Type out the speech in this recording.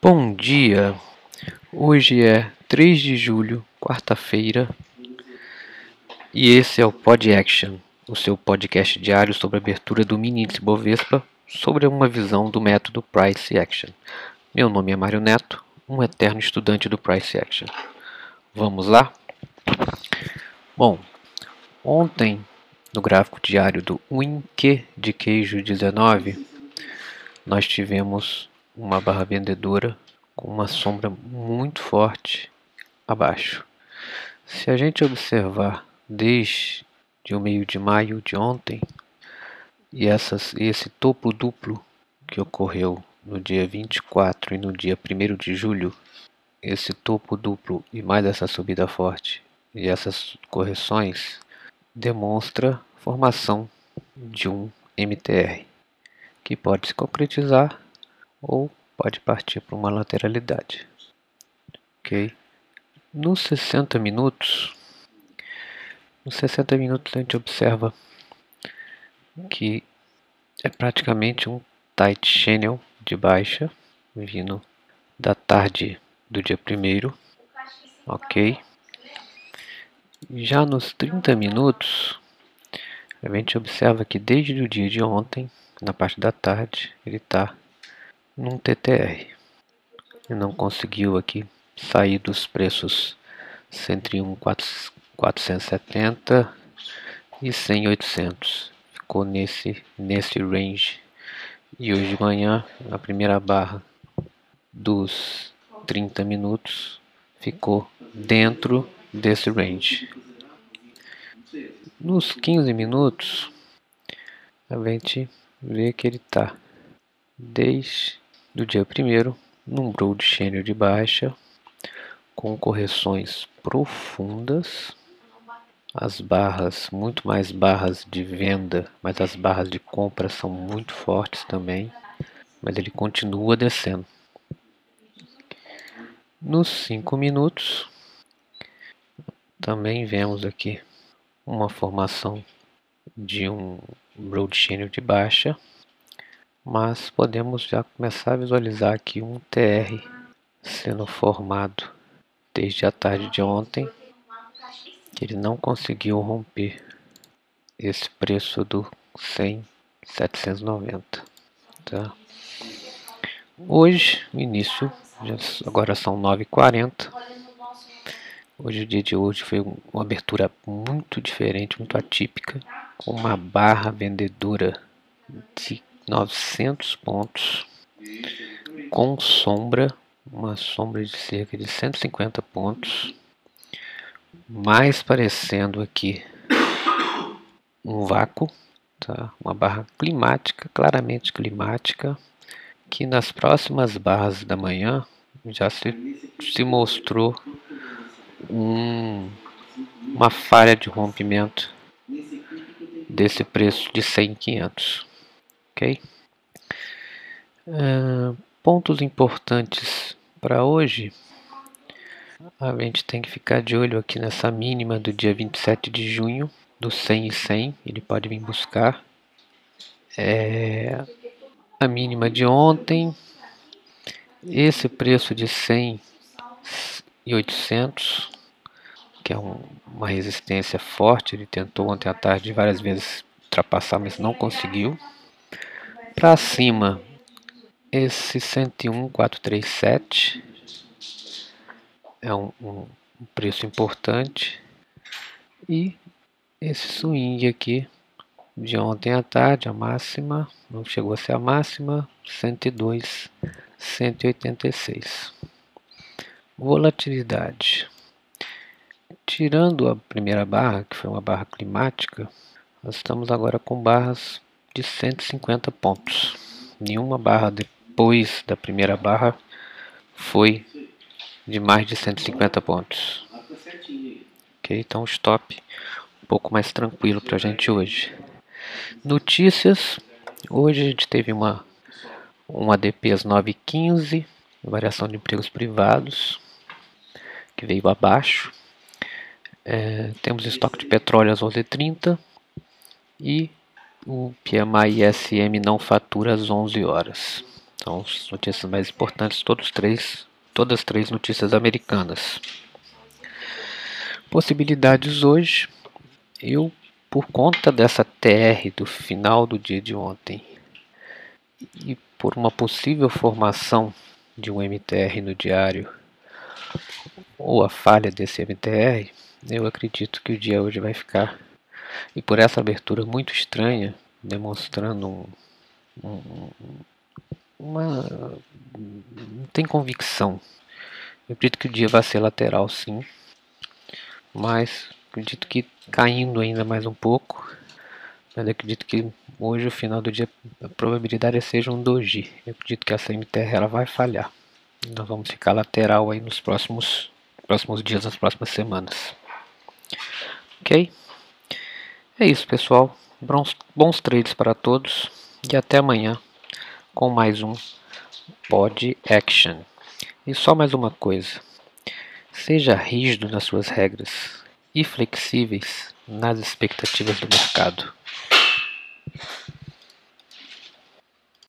Bom dia! Hoje é 3 de julho, quarta-feira, e esse é o Pod Action, o seu podcast diário sobre a abertura do mini índice Bovespa sobre uma visão do método Price Action. Meu nome é Mário Neto, um eterno estudante do Price Action. Vamos lá? Bom, ontem no gráfico diário do Winque de queijo 19, nós tivemos uma barra vendedora com uma sombra muito forte abaixo. Se a gente observar desde o meio de maio de ontem e essas, esse topo duplo que ocorreu no dia 24 e no dia 1 de julho, esse topo duplo e mais essa subida forte e essas correções demonstra formação de um MTR que pode se concretizar ou pode partir para uma lateralidade. Ok? Nos 60 minutos, nos 60 minutos a gente observa que é praticamente um tight channel de baixa vindo da tarde do dia primeiro, ok? Já nos 30 minutos, a gente observa que desde o dia de ontem, na parte da tarde, ele está num TTR. E não conseguiu aqui sair dos preços 101 470 e 100 800. Ficou nesse nesse range. E hoje de manhã, a primeira barra dos 30 minutos ficou dentro desse range. Nos 15 minutos, a gente vê que ele está desde do dia 1 num broad channel de baixa com correções profundas as barras, muito mais barras de venda, mas as barras de compra são muito fortes também, mas ele continua descendo. Nos 5 minutos, também vemos aqui uma formação de um broad channel de baixa, mas podemos já começar a visualizar aqui um TR sendo formado desde a tarde de ontem que ele não conseguiu romper esse preço do 100 790 tá? Hoje início agora são 9h40 hoje o dia de hoje foi uma abertura muito diferente muito atípica com uma barra vendedora de 900 pontos com sombra, uma sombra de cerca de 150 pontos, mais parecendo aqui um vácuo, tá? uma barra climática, claramente climática, que nas próximas barras da manhã já se, se mostrou um, uma falha de rompimento desse preço de 100 500 ok? Uh, pontos importantes para hoje. A gente tem que ficar de olho aqui nessa mínima do dia 27 de junho, do 100 e 100, ele pode vir buscar. É, a mínima de ontem, esse preço de 100 e 800, que é um, uma resistência forte, ele tentou ontem à tarde várias vezes ultrapassar, mas não conseguiu para cima. Esse 101437 é um, um, preço importante. E esse swing aqui de ontem à tarde a máxima não chegou a ser a máxima 102 186 volatilidade. Tirando a primeira barra que foi uma barra climática nós estamos agora com barras de 150 pontos. Nenhuma barra depois da primeira barra foi de mais de 150 pontos. Ok, então stop um pouco mais tranquilo para a gente hoje. Notícias: hoje a gente teve uma, uma ADP às 9h15, variação de empregos privados, que veio abaixo. É, temos estoque de petróleo às 11h30 e o PMI ISM não fatura às 11 horas. São as notícias mais importantes, todos três, todas as três notícias americanas. Possibilidades hoje, eu por conta dessa TR do final do dia de ontem e por uma possível formação de um MTR no diário ou a falha desse MTR, eu acredito que o dia hoje vai ficar e por essa abertura muito estranha, demonstrando um, um, uma não tem convicção. Eu acredito que o dia vai ser lateral, sim, mas acredito que caindo ainda mais um pouco. Mas acredito que hoje, o final do dia, a probabilidade é seja um doji. Eu acredito que essa MTR ela vai falhar. Nós vamos ficar lateral aí nos próximos, próximos dias, nas próximas semanas. Ok? É isso, pessoal. Bons, bons trades para todos. E até amanhã com mais um Pod Action. E só mais uma coisa. Seja rígido nas suas regras e flexíveis nas expectativas do mercado.